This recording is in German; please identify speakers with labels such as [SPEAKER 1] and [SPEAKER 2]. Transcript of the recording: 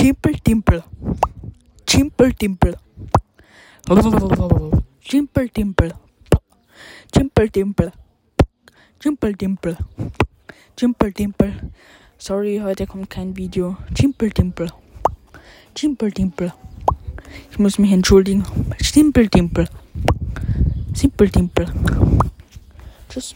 [SPEAKER 1] Chimpel-Timpel. Chimpel-Timpel. Chimpel-Timpel. Chimpel-Timpel. Chimpel-Timpel. Chimpel-Timpel. Sorry, heute kommt kein Video. Chimpel-Timpel. Chimpel-Timpel. Ich muss mich entschuldigen. Simpel-Timpel. Simpel-Timpel. Tschüss.